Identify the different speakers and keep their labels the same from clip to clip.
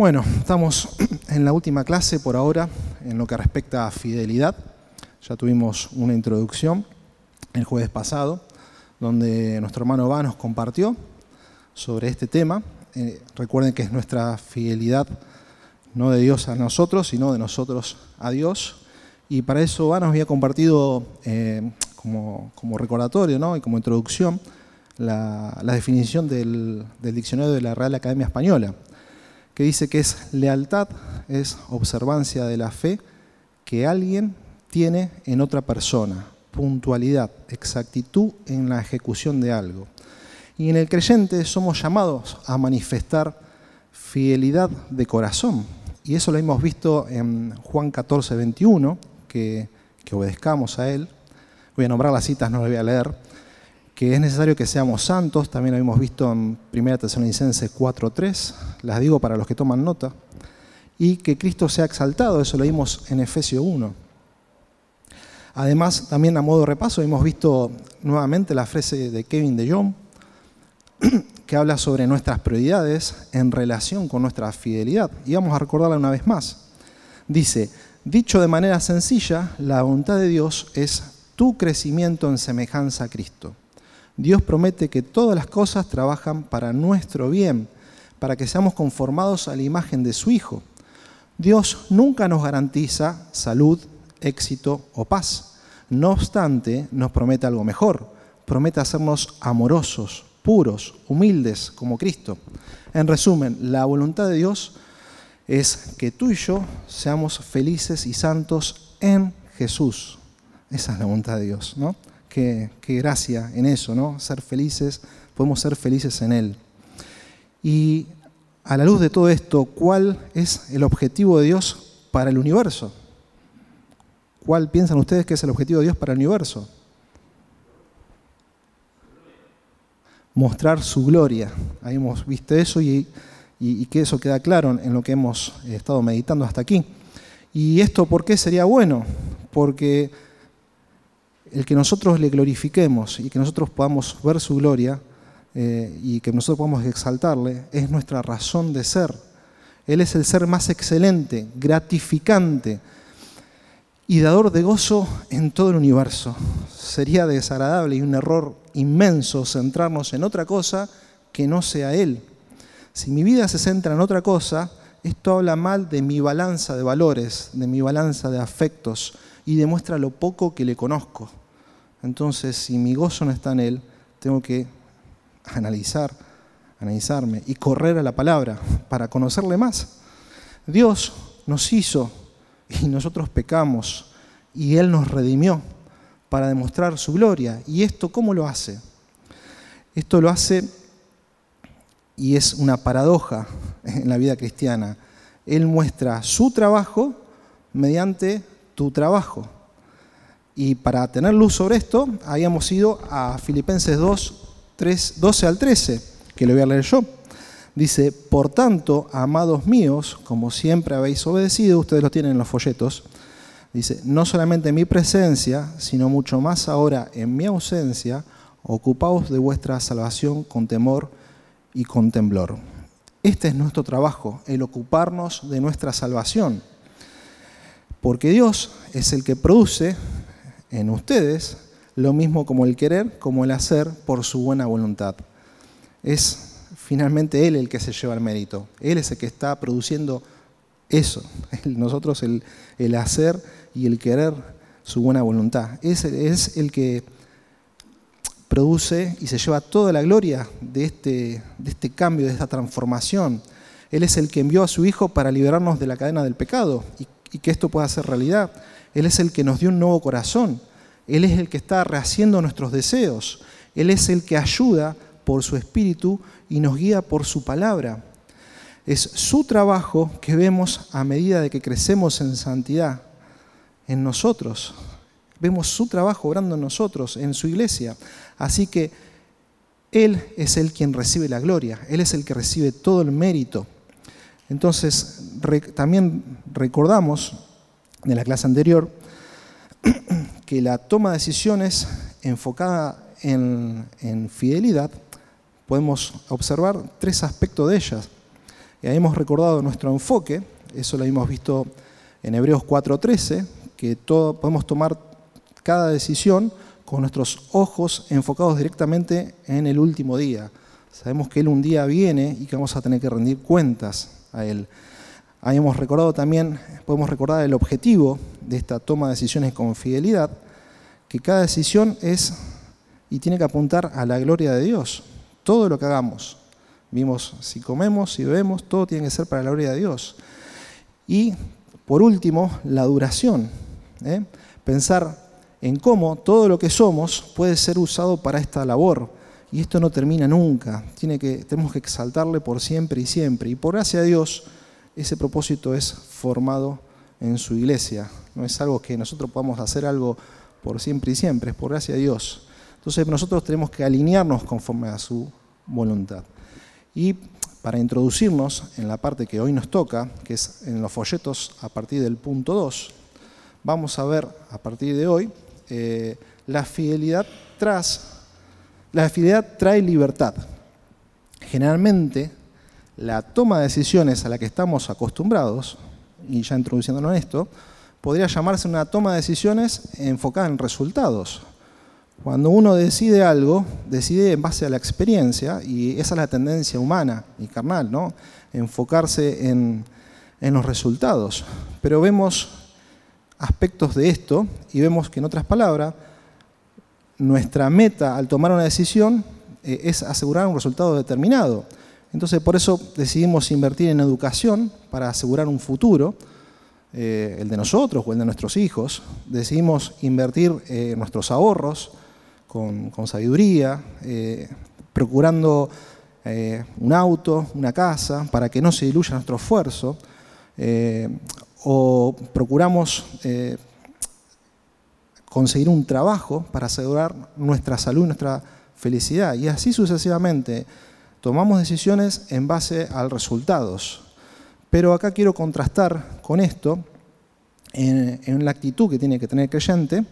Speaker 1: Bueno, estamos en la última clase por ahora en lo que respecta a fidelidad. Ya tuvimos una introducción el jueves pasado, donde nuestro hermano Va nos compartió sobre este tema. Eh, recuerden que es nuestra fidelidad no de Dios a nosotros, sino de nosotros a Dios. Y para eso Va nos había compartido eh, como, recordatorio ¿no? y como introducción la, definición del diccionario de la Real Academia Española que dice que es lealtad, es observancia de la fe que alguien tiene en otra persona, puntualidad, exactitud en la ejecución de algo. Y en el creyente somos llamados a manifestar fidelidad de corazón. Y eso lo hemos visto en Juan 14, 21, que, que obedezcamos a Él. Voy a nombrar las citas, no las voy a leer que es necesario que seamos santos, también lo hemos visto en 1 Tesalonicenses 4.3, las digo para los que toman nota, y que Cristo sea exaltado, eso lo vimos en Efesios 1. Además, también a modo de repaso, hemos visto nuevamente la frase de Kevin de Jong, que habla sobre nuestras prioridades en relación con nuestra fidelidad. Y vamos a recordarla una vez más. Dice, dicho de manera sencilla, la voluntad de Dios es tu crecimiento en semejanza a Cristo. Dios promete que todas las cosas trabajan para nuestro bien, para que seamos conformados a la imagen de su Hijo. Dios nunca nos garantiza salud, éxito o paz. No obstante, nos promete algo mejor. Promete hacernos amorosos, puros, humildes como Cristo. En resumen, la voluntad de Dios es que tú y yo seamos felices y santos en Jesús. Esa es la voluntad de Dios, ¿no? Qué, gracia en eso, ¿no? Ser felices, podemos ser felices en Él. Y a la luz de todo esto, ¿cuál es el objetivo de Dios para el universo? ¿Cuál piensan ustedes que es el objetivo de Dios para el universo? Mostrar su gloria. Ahí hemos visto eso y, y, que eso queda claro en lo que hemos estado meditando hasta aquí. ¿Y esto por qué sería bueno? Porque el que nosotros le glorifiquemos y que nosotros podamos ver su gloria eh, y que nosotros podamos exaltarle es nuestra razón de ser. Él es el ser más excelente, gratificante y dador de gozo en todo el universo. Sería desagradable y un error inmenso centrarnos en otra cosa que no sea Él. Si mi vida se centra en otra cosa, esto habla mal de mi balanza de valores, de mi balanza de afectos y demuestra lo poco que le conozco. Entonces, si mi gozo no está en Él, tengo que analizar, analizarme y correr a la palabra para conocerle más. Dios nos hizo y nosotros pecamos y Él nos redimió para demostrar su gloria. ¿Y esto cómo lo hace? Esto lo hace y es una paradoja en la vida cristiana. Él muestra su trabajo mediante tu trabajo. Y para tener luz sobre esto, habíamos ido a Filipenses 2, 3, 12 al 13, que lo voy a leer yo. Dice, por tanto, amados míos, como siempre habéis obedecido, ustedes lo tienen en los folletos, dice, no solamente en mi presencia, sino mucho más ahora en mi ausencia, ocupaos de vuestra salvación con temor y con temblor. Este es nuestro trabajo, el ocuparnos de nuestra salvación. Porque Dios es el que produce en ustedes lo mismo como el querer, como el hacer por su buena voluntad. Es finalmente Él el que se lleva el mérito. Él es el que está produciendo eso. Nosotros el, el hacer y el querer su buena voluntad. Es, es el que produce y se lleva toda la gloria de este, de este cambio, de esta transformación. Él es el que envió a su Hijo para liberarnos de la cadena del pecado y, y que esto pueda ser realidad. Él es el que nos dio un nuevo corazón. Él es el que está rehaciendo nuestros deseos. Él es el que ayuda por su espíritu y nos guía por su palabra. Es su trabajo que vemos a medida de que crecemos en santidad en nosotros. Vemos su trabajo obrando en nosotros, en su iglesia. Así que Él es el quien recibe la gloria, Él es el que recibe todo el mérito. Entonces, también recordamos de la clase anterior que la toma de decisiones enfocada en, fidelidad, podemos observar tres aspectos de ellas. Y hemos recordado nuestro enfoque, eso lo hemos visto en Hebreos 4:13, que todo, podemos tomar cada decisión con nuestros ojos enfocados directamente en el último día. Sabemos que Él un día viene y que vamos a tener que rendir cuentas a Él. Ahí hemos recordado también, podemos recordar el objetivo de esta toma de decisiones con fidelidad, que cada decisión es y tiene que apuntar a la gloria de Dios. Todo lo que hagamos, vimos si comemos, si bebemos, todo tiene que ser para la gloria de Dios. Y por último, la duración. ¿eh? Pensar en cómo todo lo que somos puede ser usado para esta labor. Y esto no termina nunca. Tiene que, tenemos que exaltarle por siempre y siempre. Y por gracia de Dios, ese propósito es formado en su iglesia. No es algo que nosotros podamos hacer algo por siempre y siempre, es por gracia de Dios. Entonces nosotros tenemos que alinearnos conforme a su voluntad. Y para introducirnos en la parte que hoy nos toca, que es en los folletos a partir del punto 2, vamos a ver a partir de hoy eh, la fidelidad tras la fidelidad trae libertad. Generalmente la toma de decisiones a la que estamos acostumbrados, y ya introduciéndonos en esto, podría llamarse una toma de decisiones enfocada en resultados. Cuando uno decide algo, decide en base a la experiencia, y esa es la tendencia humana y carnal, ¿no? enfocarse en, los resultados. Pero vemos aspectos de esto y vemos que, en otras palabras, nuestra meta al tomar una decisión eh, es asegurar un resultado determinado. Entonces, por eso decidimos invertir en educación para asegurar un futuro, eh, el de nosotros o el de nuestros hijos. Decidimos invertir eh, nuestros ahorros con, sabiduría, eh, procurando un auto, una casa, para que no se diluya nuestro esfuerzo, o procuramos conseguir un trabajo para asegurar nuestra salud, nuestra felicidad, y así sucesivamente. Tomamos decisiones en base a resultados. Pero acá quiero contrastar con esto en, la actitud que tiene que tener el creyente.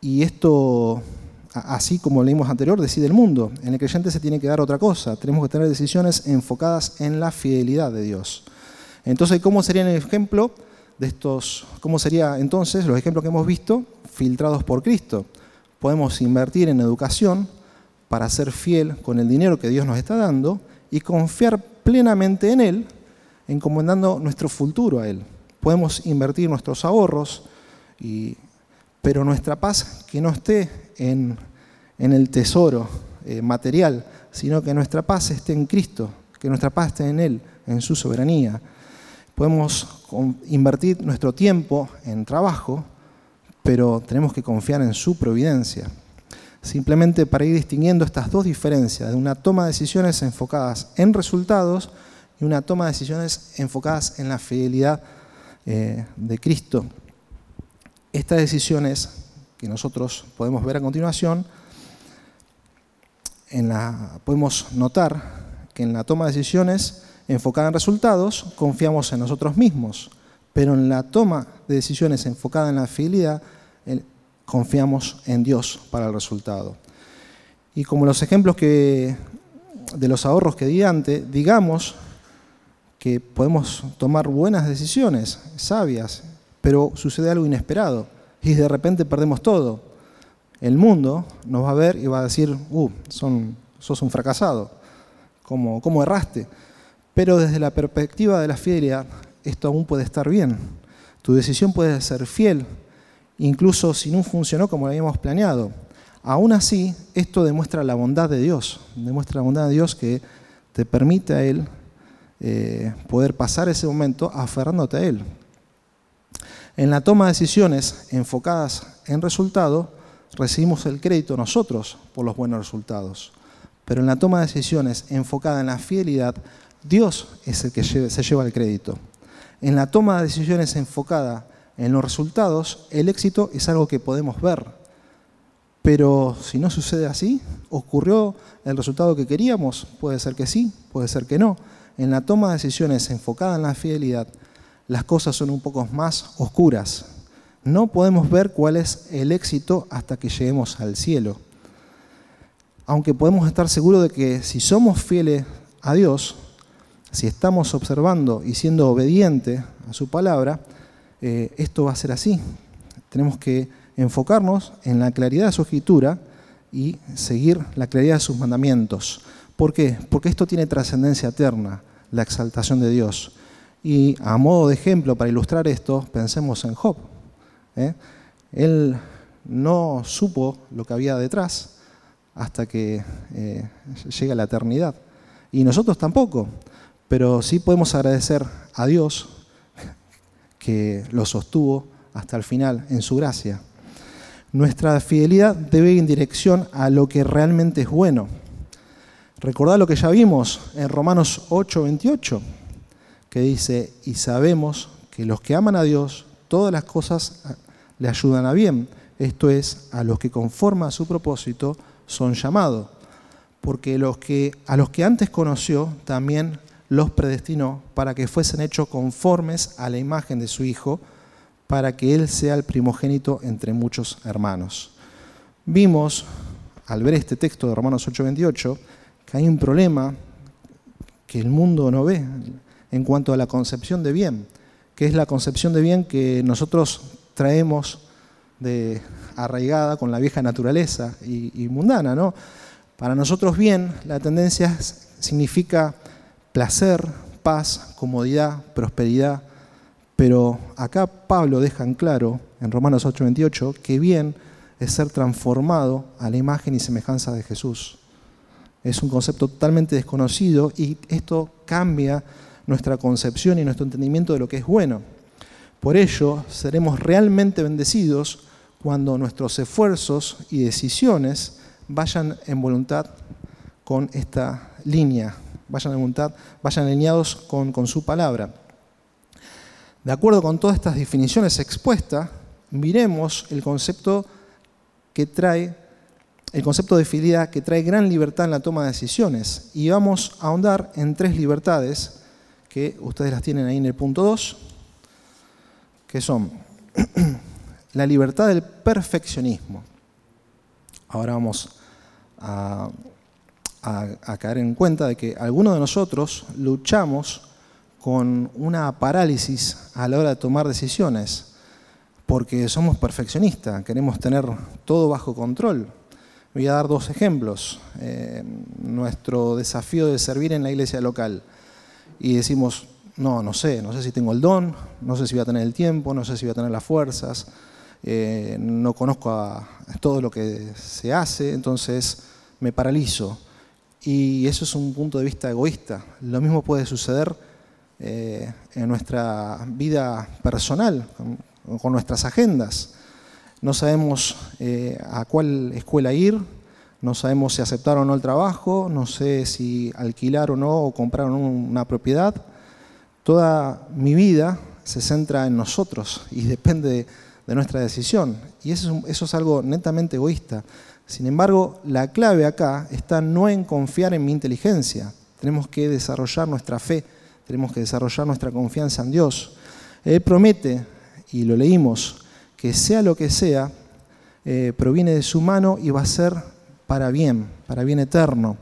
Speaker 1: Y esto, así como leímos anterior, decide el mundo. En el creyente se tiene que dar otra cosa. Tenemos que tener decisiones enfocadas en la fidelidad de Dios. Entonces, ¿cómo sería el ejemplo de estos? ¿Cómo sería entonces los ejemplos que hemos visto filtrados por Cristo? Podemos invertir en educación para ser fiel con el dinero que Dios nos está dando y confiar plenamente en Él, encomendando nuestro futuro a Él. Podemos invertir nuestros ahorros pero nuestra paz que no esté en, el tesoro eh, material, sino que nuestra paz esté en Cristo, que nuestra paz esté en Él, en su soberanía. Podemos invertir nuestro tiempo en trabajo, pero tenemos que confiar en su providencia. Simplemente para ir distinguiendo estas dos diferencias, de una toma de decisiones enfocadas en resultados y una toma de decisiones enfocadas en la fidelidad eh, de Cristo. Estas decisiones que nosotros podemos ver a continuación, podemos notar que en la toma de decisiones enfocada en resultados confiamos en nosotros mismos, pero en la toma de decisiones enfocada en la fidelidad confiamos en Dios para el resultado. Y como los ejemplos que, de los ahorros que di antes, digamos que podemos tomar buenas decisiones, sabias, pero sucede algo inesperado y de repente perdemos todo. El mundo nos va a ver y va a decir, uh, son, sos un fracasado, ¿Cómo, ¿cómo erraste? Pero desde la perspectiva de la fidelidad, esto aún puede estar bien. Tu decisión puede ser fiel, incluso si no funcionó como lo habíamos planeado. Aún así, esto demuestra la bondad de Dios, demuestra la bondad de Dios que te permite a Él eh, poder pasar ese momento aferrándote a Él. En la toma de decisiones enfocadas en resultado, recibimos el crédito nosotros por los buenos resultados. Pero en la toma de decisiones enfocada en la fidelidad, Dios es el que se lleva el crédito. En la toma de decisiones enfocada en los resultados, el éxito es algo que podemos ver. Pero si no sucede así, ¿ocurrió el resultado que queríamos? Puede ser que sí, puede ser que no. En la toma de decisiones enfocada en la fidelidad, las cosas son un poco más oscuras. No podemos ver cuál es el éxito hasta que lleguemos al cielo. Aunque podemos estar seguros de que si somos fieles a Dios, si estamos observando y siendo obediente a su palabra, eh, esto va a ser así. Tenemos que enfocarnos en la claridad de su escritura y seguir la claridad de sus mandamientos. ¿Por qué? Porque esto tiene trascendencia eterna, la exaltación de Dios. Y a modo de ejemplo, para ilustrar esto, pensemos en Job. ¿eh? Él no supo lo que había detrás hasta que eh, llega la eternidad. Y nosotros tampoco, pero sí podemos agradecer a Dios que lo sostuvo hasta el final en su gracia. Nuestra fidelidad debe ir en dirección a lo que realmente es bueno. Recordad lo que ya vimos en Romanos 8, 28, que dice, y sabemos que los que aman a Dios, todas las cosas le ayudan a bien. Esto es, a los que conforman a su propósito son llamados. Porque los que, a los que antes conoció, también los predestinó para que fuesen hechos conformes a la imagen de su Hijo, para que Él sea el primogénito entre muchos hermanos. Vimos, al ver este texto de Romanos 8:28, que hay un problema que el mundo no ve en cuanto a la concepción de bien, que es la concepción de bien que nosotros traemos de arraigada con la vieja naturaleza y, mundana. ¿no? Para nosotros bien, la tendencia significa placer, paz, comodidad, prosperidad, pero acá Pablo deja en claro, en Romanos 8:28, que bien es ser transformado a la imagen y semejanza de Jesús. Es un concepto totalmente desconocido y esto cambia nuestra concepción y nuestro entendimiento de lo que es bueno. Por ello, seremos realmente bendecidos cuando nuestros esfuerzos y decisiones vayan en voluntad con esta línea, vayan voluntad, vayan alineados con, con su palabra. De acuerdo con todas estas definiciones expuestas, miremos el concepto que trae el concepto de fidelidad que trae gran libertad en la toma de decisiones. Y vamos a ahondar en tres libertades que ustedes las tienen ahí en el punto 2, que son la libertad del perfeccionismo. Ahora vamos a, a caer en cuenta de que algunos de nosotros luchamos con una parálisis a la hora de tomar decisiones, porque somos perfeccionistas, queremos tener todo bajo control. Voy a dar dos ejemplos. Eh, nuestro desafío de servir en la iglesia local. Y decimos, no, no sé, no sé si tengo el don, no sé si voy a tener el tiempo, no sé si voy a tener las fuerzas, eh, no conozco todo lo que se hace, entonces me paralizo. Y eso es un punto de vista egoísta. Lo mismo puede suceder eh, en nuestra vida personal, con, nuestras agendas. No sabemos eh, a cuál escuela ir, no sabemos si aceptar o no el trabajo, no sé si alquilar o no o comprar una propiedad. Toda mi vida se centra en nosotros y depende de, nuestra decisión. Y eso eso es algo netamente egoísta. Sin embargo, la clave acá está no en confiar en mi inteligencia. Tenemos que desarrollar nuestra fe tenemos que desarrollar nuestra confianza en Dios. Él promete, y lo leímos, que sea lo que sea, eh, proviene de su mano y va a ser para bien, para bien eterno,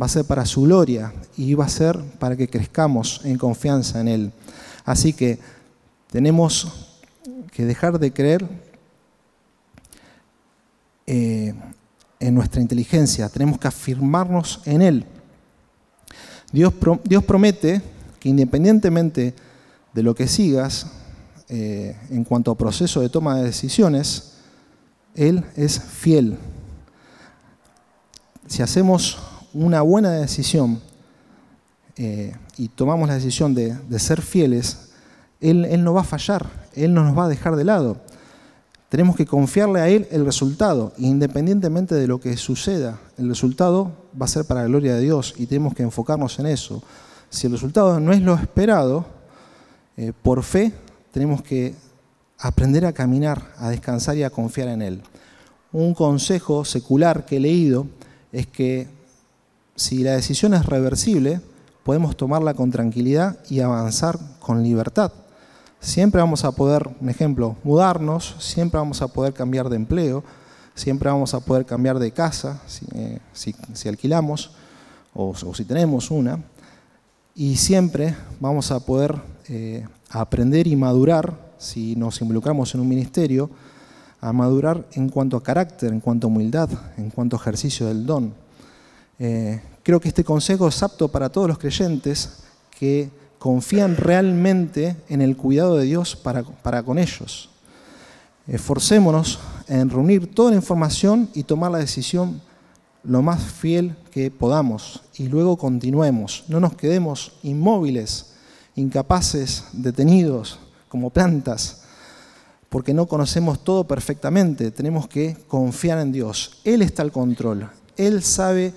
Speaker 1: va a ser para su gloria y va a ser para que crezcamos en confianza en Él. Así que tenemos que dejar de creer eh, en nuestra inteligencia, tenemos que afirmarnos en Él. Dios, promete que independientemente de lo que sigas eh, en cuanto a proceso de toma de decisiones, Él es fiel. Si hacemos una buena decisión eh, y tomamos la decisión de, ser fieles, él no va a fallar, Él no nos va a dejar de lado. Tenemos que confiarle a Él el resultado, independientemente de lo que suceda. El resultado va a ser para la gloria de Dios y tenemos que enfocarnos en eso. Si el resultado no es lo esperado, eh, por fe tenemos que aprender a caminar, a descansar y a confiar en Él. Un consejo secular que he leído es que si la decisión es reversible, podemos tomarla con tranquilidad y avanzar con libertad. Siempre vamos a poder, un ejemplo, mudarnos, siempre vamos a poder cambiar de empleo, siempre vamos a poder cambiar de casa si, eh, alquilamos o si tenemos una. Y siempre vamos a poder eh, aprender y madurar, si nos involucramos en un ministerio, a madurar en cuanto a carácter, en cuanto a humildad, en cuanto a ejercicio del don. Eh, creo que este consejo es apto para todos los creyentes que confían realmente en el cuidado de Dios para, para con ellos. Esforcémonos en reunir toda la información y tomar la decisión lo más fiel que podamos y luego continuemos. No nos quedemos inmóviles, incapaces, detenidos, como plantas, porque no conocemos todo perfectamente. Tenemos que confiar en Dios. Él está al control. Él sabe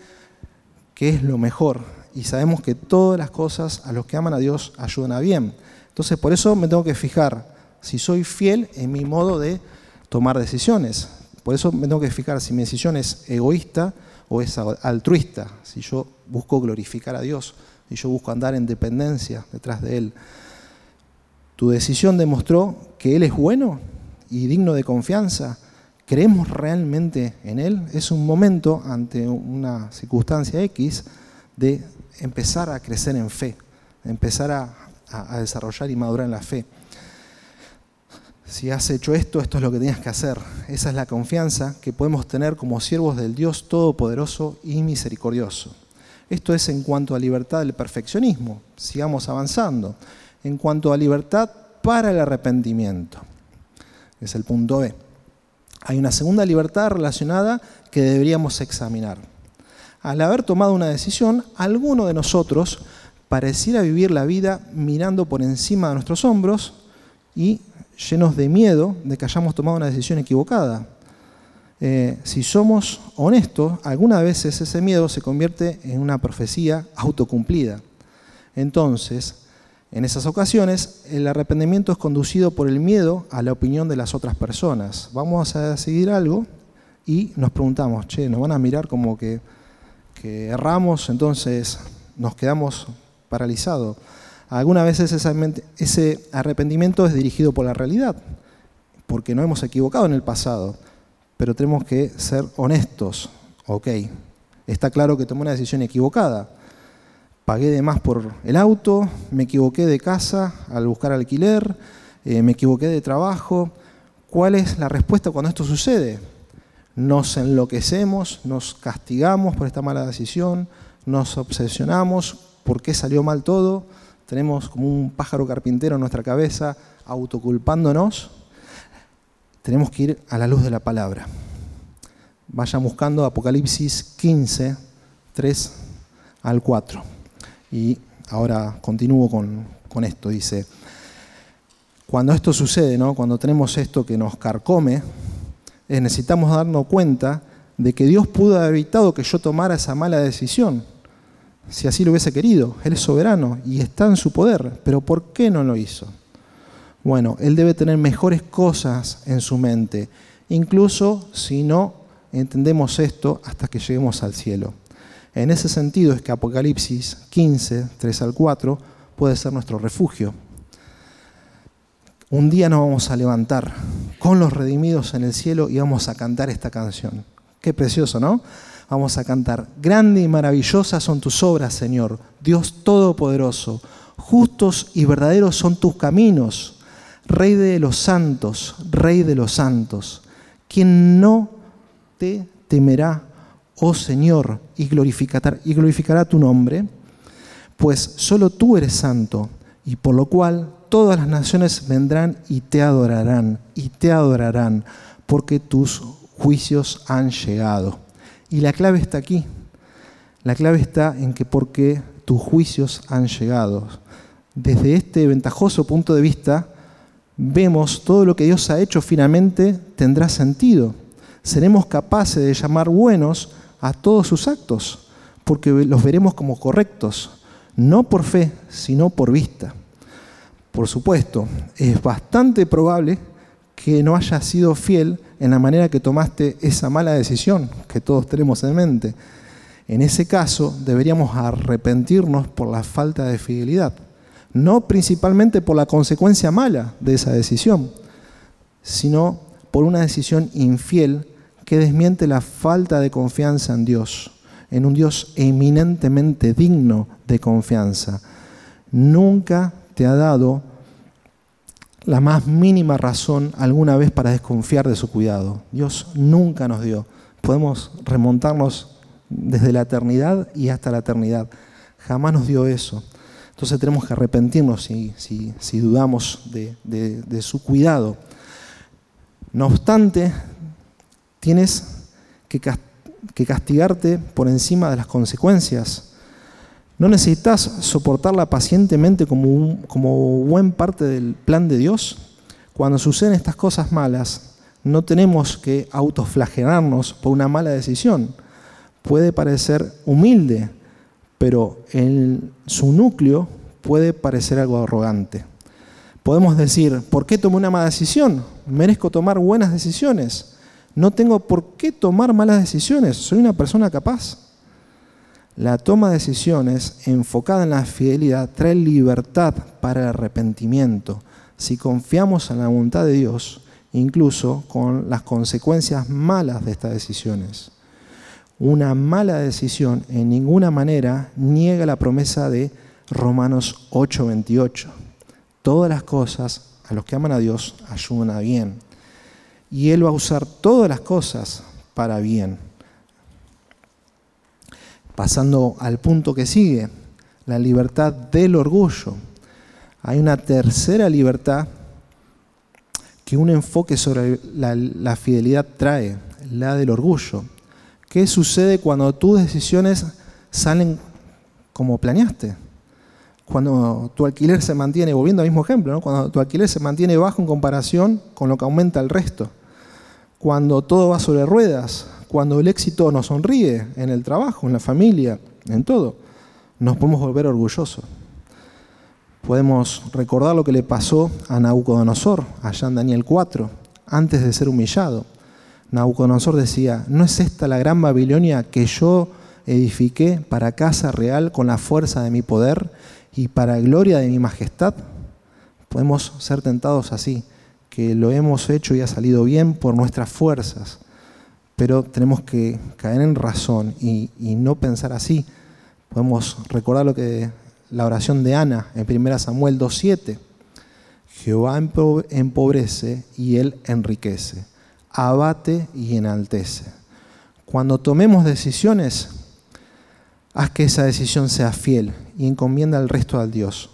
Speaker 1: qué es lo mejor y sabemos que todas las cosas a los que aman a Dios ayudan a bien. Entonces por eso me tengo que fijar si soy fiel en mi modo de tomar decisiones. Por eso me tengo que fijar si mi decisión es egoísta o es altruista, si yo busco glorificar a Dios, si yo busco andar en dependencia detrás de Él. Tu decisión demostró que Él es bueno y digno de confianza. ¿Creemos realmente en Él? Es un momento ante una circunstancia X de empezar a crecer en fe, empezar a, a desarrollar y madurar en la fe si has hecho esto, esto es lo que tenías que hacer. Esa es la confianza que podemos tener como siervos del Dios Todopoderoso y Misericordioso. Esto es en cuanto a libertad del perfeccionismo. Sigamos avanzando. En cuanto a libertad para el arrepentimiento. Es el punto B. Hay una segunda libertad relacionada que deberíamos examinar. Al haber tomado una decisión, alguno de nosotros pareciera vivir la vida mirando por encima de nuestros hombros y llenos de miedo de que hayamos tomado una decisión equivocada. Eh, si somos honestos, algunas veces ese miedo se convierte en una profecía autocumplida. Entonces, en esas ocasiones, el arrepentimiento es conducido por el miedo a la opinión de las otras personas. Vamos a decidir algo y nos preguntamos, che, nos van a mirar como que, que erramos, entonces nos quedamos paralizados. Algunas veces ese arrepentimiento es dirigido por la realidad, porque no hemos equivocado en el pasado, pero tenemos que ser honestos. Ok, está claro que tomé una decisión equivocada. Pagué de más por el auto, me equivoqué de casa al buscar alquiler, eh, me equivoqué de trabajo. ¿Cuál es la respuesta cuando esto sucede? Nos enloquecemos, nos castigamos por esta mala decisión, nos obsesionamos, ¿por qué salió mal todo? tenemos como un pájaro carpintero en nuestra cabeza autoculpándonos, tenemos que ir a la luz de la palabra. Vayan buscando Apocalipsis 15, 3 al 4. Y ahora continúo con, con esto. Dice, cuando esto sucede, ¿no? cuando tenemos esto que nos carcome, necesitamos darnos cuenta de que Dios pudo haber evitado que yo tomara esa mala decisión si así lo hubiese querido. Él es soberano y está en su poder, pero ¿por qué no lo hizo? Bueno, Él debe tener mejores cosas en su mente, incluso si no entendemos esto hasta que lleguemos al cielo. En ese sentido es que Apocalipsis 15, 3 al 4 puede ser nuestro refugio. Un día nos vamos a levantar con los redimidos en el cielo y vamos a cantar esta canción. Qué precioso, ¿no? Vamos a cantar, grande y maravillosa son tus obras, Señor, Dios Todopoderoso. Justos y verdaderos son tus caminos, Rey de los santos, Rey de los santos. Quien no te temerá, oh Señor, y glorificará, y glorificará tu nombre, pues solo tú eres santo, y por lo cual todas las naciones vendrán y te adorarán, y te adorarán, porque tus juicios han llegado. Y la clave está aquí. La clave está en que porque tus juicios han llegado. Desde este ventajoso punto de vista, vemos todo lo que Dios ha hecho finalmente tendrá sentido. Seremos capaces de llamar buenos a todos sus actos, porque los veremos como correctos, no por fe, sino por vista. Por supuesto, es bastante probable que no haya sido fiel en la manera que tomaste esa mala decisión que todos tenemos en mente. En ese caso deberíamos arrepentirnos por la falta de fidelidad, no principalmente por la consecuencia mala de esa decisión, sino por una decisión infiel que desmiente la falta de confianza en Dios, en un Dios eminentemente digno de confianza. nunca te ha dado la más mínima razón alguna vez para desconfiar de su cuidado. Dios nunca nos dio. Podemos remontarnos desde la eternidad y hasta la eternidad. Jamás nos dio eso. Entonces tenemos que arrepentirnos si, si, dudamos de, su cuidado. No obstante, tienes que castigarte por encima de las consecuencias ¿No necesitas soportarla pacientemente como, como buen parte del plan de Dios? Cuando suceden estas cosas malas, no tenemos que autoflagelarnos por una mala decisión. Puede parecer humilde, pero en su núcleo puede parecer algo arrogante. Podemos decir, ¿por qué tomé una mala decisión? Merezco tomar buenas decisiones. No tengo por qué tomar malas decisiones. Soy una persona capaz. La toma de decisiones enfocada en la fidelidad trae libertad para el arrepentimiento. Si confiamos en la voluntad de Dios, incluso con las consecuencias malas de estas decisiones. Una mala decisión en ninguna manera niega la promesa de Romanos 8:28. Todas las cosas a los que aman a Dios ayudan a bien. Y Él va a usar todas las cosas para bien. Pasando al punto que sigue, la libertad del orgullo. Hay una tercera libertad que un enfoque sobre la, fidelidad trae, la del orgullo. ¿Qué sucede cuando tus decisiones salen como planeaste? Cuando tu alquiler se mantiene, volviendo al mismo ejemplo, cuando tu alquiler se mantiene bajo en comparación con lo que aumenta el resto. Cuando todo va sobre ruedas, cuando el éxito nos sonríe en el trabajo, en la familia, en todo, nos podemos volver orgullosos. Podemos recordar lo que le pasó a Nabucodonosor, allá en Daniel 4, antes de ser humillado. Nabucodonosor decía, ¿no es esta la gran Babilonia que yo edifiqué para casa real con la fuerza de mi poder y para gloria de mi majestad? Podemos ser tentados así, que lo hemos hecho y ha salido bien por nuestras fuerzas pero tenemos que caer en razón y, no pensar así. Podemos recordar lo que la oración de Ana en 1 Samuel 2.7. Jehová empobrece y él enriquece, abate y enaltece. Cuando tomemos decisiones, haz que esa decisión sea fiel y encomienda el resto al Dios.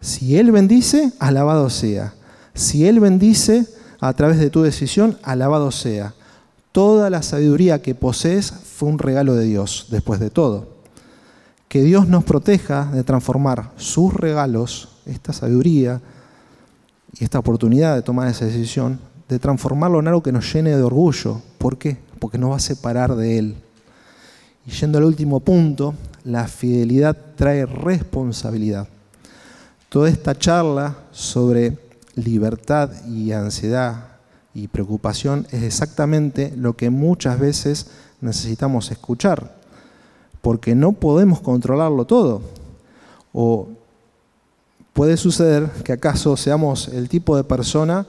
Speaker 1: Si Él bendice, alabado sea. Si Él bendice a través de tu decisión, alabado sea. Toda la sabiduría que posees fue un regalo de Dios, después de todo. Que Dios nos proteja de transformar sus regalos, esta sabiduría y esta oportunidad de tomar esa decisión, de transformarlo en algo que nos llene de orgullo. ¿Por qué? Porque nos va a separar de Él. Y yendo al último punto, la fidelidad trae responsabilidad. Toda esta charla sobre libertad y ansiedad y preocupación es exactamente lo que muchas veces necesitamos escuchar, porque no podemos controlarlo todo. O puede suceder que acaso seamos el tipo de persona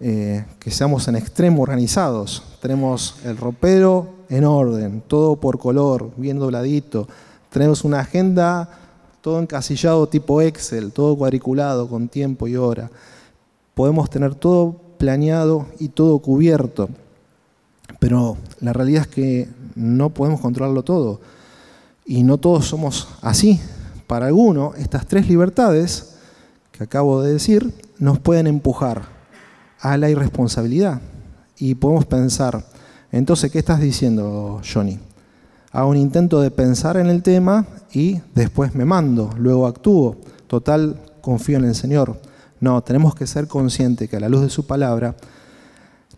Speaker 1: eh, que seamos en extremo organizados. Tenemos el ropero en orden, todo por color, bien dobladito. Tenemos una agenda todo encasillado tipo Excel, todo cuadriculado con tiempo y hora. Podemos tener todo planeado y todo cubierto. Pero la realidad es que no podemos controlarlo todo. Y no todos somos así. Para algunos, estas tres libertades que acabo de decir nos pueden empujar a la irresponsabilidad. Y podemos pensar, entonces, ¿qué estás diciendo, Johnny? Hago un intento de pensar en el tema y después me mando, luego actúo. Total, confío en el Señor. No, tenemos que ser conscientes que a la luz de su palabra,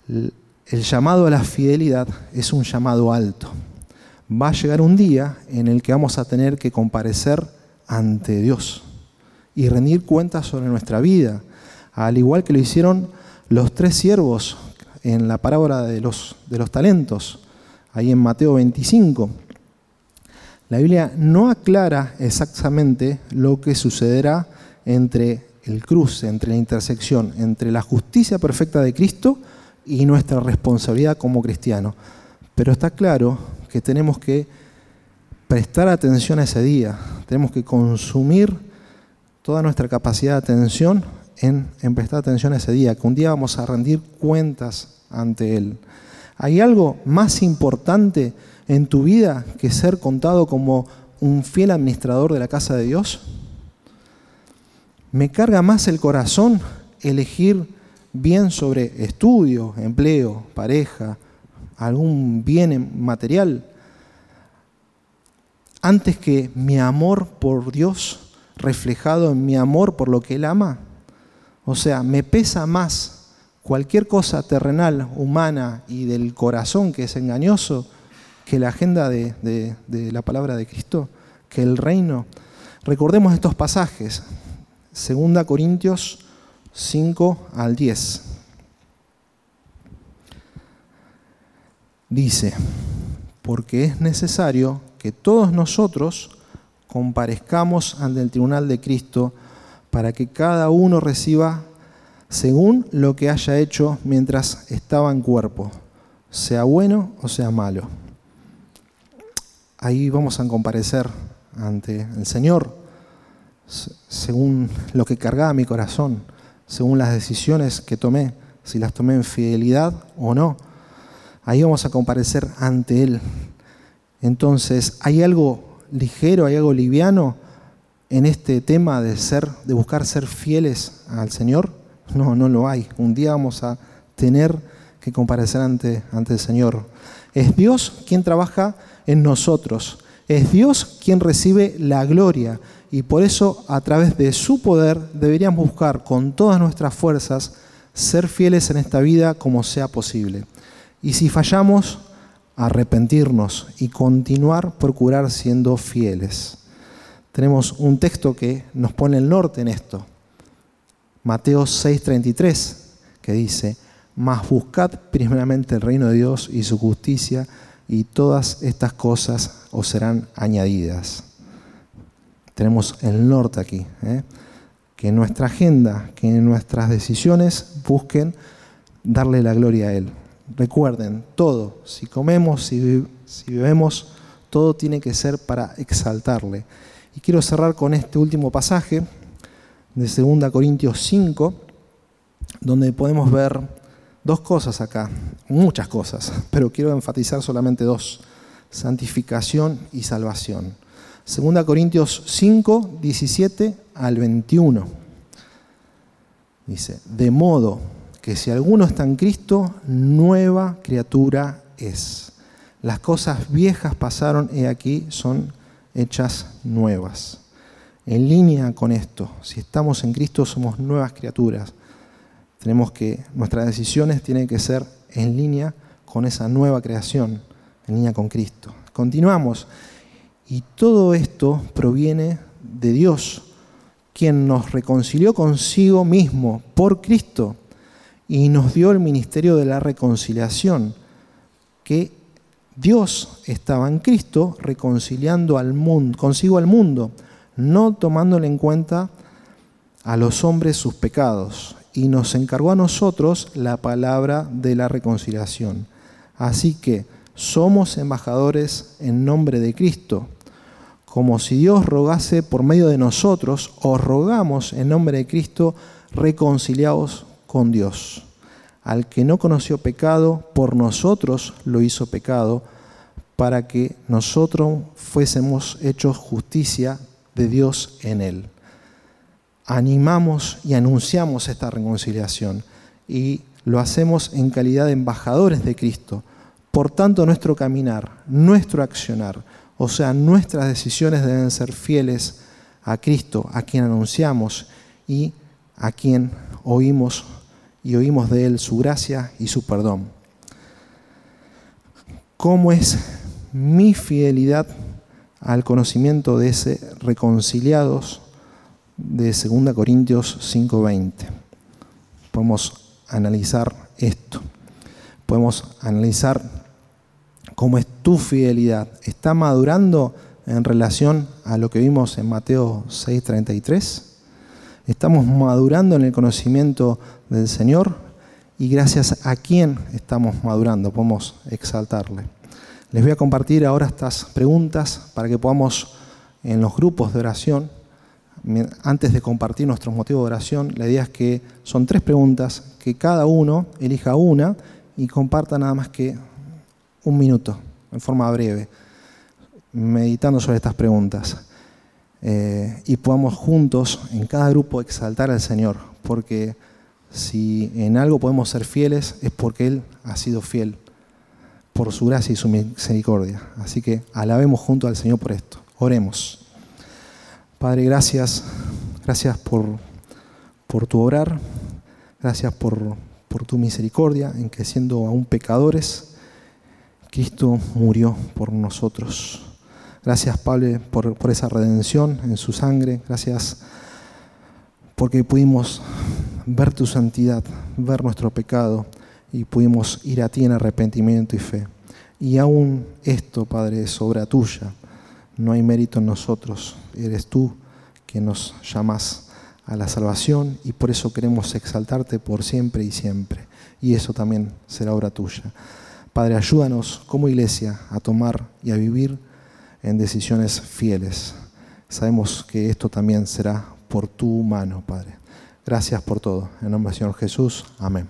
Speaker 1: el llamado a la fidelidad es un llamado alto. Va a llegar un día en el que vamos a tener que comparecer ante Dios y rendir cuentas sobre nuestra vida, al igual que lo hicieron los tres siervos en la parábola de los, de los talentos, ahí en Mateo 25. La Biblia no aclara exactamente lo que sucederá entre el cruce entre la intersección entre la justicia perfecta de Cristo y nuestra responsabilidad como cristianos. Pero está claro que tenemos que prestar atención a ese día, tenemos que consumir toda nuestra capacidad de atención en, en prestar atención a ese día, que un día vamos a rendir cuentas ante Él. ¿Hay algo más importante en tu vida que ser contado como un fiel administrador de la casa de Dios? ¿Me carga más el corazón elegir bien sobre estudio, empleo, pareja, algún bien material, antes que mi amor por Dios reflejado en mi amor por lo que Él ama? O sea, me pesa más cualquier cosa terrenal, humana y del corazón que es engañoso que la agenda de, de la palabra de Cristo, que el reino. Recordemos estos pasajes. Segunda Corintios 5 al 10. Dice, porque es necesario que todos nosotros comparezcamos ante el tribunal de Cristo para que cada uno reciba según lo que haya hecho mientras estaba en cuerpo, sea bueno o sea malo. Ahí vamos a comparecer ante el Señor según lo que cargaba mi corazón, según las decisiones que tomé, si las tomé en fidelidad o no. Ahí vamos a comparecer ante Él. Entonces, ¿hay algo ligero, hay algo liviano en este tema de ser, de buscar ser fieles al Señor? No, no lo hay. Un día vamos a tener que comparecer ante, ante el Señor. Es Dios quien trabaja en nosotros. Es Dios quien recibe la gloria y por eso a través de su poder deberíamos buscar con todas nuestras fuerzas ser fieles en esta vida como sea posible. Y si fallamos, arrepentirnos y continuar procurar siendo fieles. Tenemos un texto que nos pone el norte en esto. Mateo 6:33, que dice, mas buscad primeramente el reino de Dios y su justicia, y todas estas cosas os serán añadidas tenemos el norte aquí. ¿eh? Que nuestra agenda, que nuestras decisiones busquen darle la gloria a Él. Recuerden, todo, si comemos, si, si bebemos, todo tiene que ser para exaltarle. Y quiero cerrar con este último pasaje de 2 Corintios 5, donde podemos ver dos cosas acá, muchas cosas, pero quiero enfatizar solamente dos, santificación y salvación. 2 Corintios 5, 17 al 21. Dice, de modo que si alguno está en Cristo, nueva criatura es. Las cosas viejas pasaron y aquí son hechas nuevas. En línea con esto, si estamos en Cristo somos nuevas criaturas. Tenemos que, nuestras decisiones tienen que ser en línea con esa nueva creación, en línea con Cristo. Continuamos. Y todo esto proviene de Dios, quien nos reconcilió consigo mismo por Cristo y nos dio el ministerio de la reconciliación, que Dios estaba en Cristo reconciliando al mundo, consigo al mundo, no tomándole en cuenta a los hombres sus pecados, y nos encargó a nosotros la palabra de la reconciliación. Así que somos embajadores en nombre de Cristo como si Dios rogase por medio de nosotros, os rogamos en nombre de Cristo, reconciliados con Dios. Al que no conoció pecado, por nosotros lo hizo pecado, para que nosotros fuésemos hechos justicia de Dios en él. Animamos y anunciamos esta reconciliación y lo hacemos en calidad de embajadores de Cristo. Por tanto, nuestro caminar, nuestro accionar, o sea, nuestras decisiones deben ser fieles a Cristo, a quien anunciamos y a quien oímos y oímos de Él su gracia y su perdón. ¿Cómo es mi fidelidad al conocimiento de ese reconciliados de 2 Corintios 5:20? Podemos analizar esto. Podemos analizar ¿Cómo es tu fidelidad? ¿Está madurando en relación a lo que vimos en Mateo 6:33? ¿Estamos madurando en el conocimiento del Señor? ¿Y gracias a quién estamos madurando? Podemos exaltarle. Les voy a compartir ahora estas preguntas para que podamos en los grupos de oración antes de compartir nuestros motivos de oración, la idea es que son tres preguntas, que cada uno elija una y comparta nada más que un minuto, en forma breve, meditando sobre estas preguntas. Eh, y podamos juntos en cada grupo exaltar al Señor, porque si en algo podemos ser fieles es porque Él ha sido fiel por su gracia y su misericordia. Así que alabemos junto al Señor por esto. Oremos. Padre, gracias, gracias por, por tu obrar, gracias por, por tu misericordia en que siendo aún pecadores, Cristo murió por nosotros. Gracias, Padre, por, por esa redención en su sangre. Gracias porque pudimos ver tu santidad, ver nuestro pecado y pudimos ir a ti en arrepentimiento y fe. Y aún esto, Padre, es obra tuya. No hay mérito en nosotros. Eres tú que nos llamas a la salvación y por eso queremos exaltarte por siempre y siempre. Y eso también será obra tuya. Padre, ayúdanos como iglesia a tomar y a vivir en decisiones fieles. Sabemos que esto también será por tu mano, Padre. Gracias por todo. En nombre del Señor Jesús. Amén.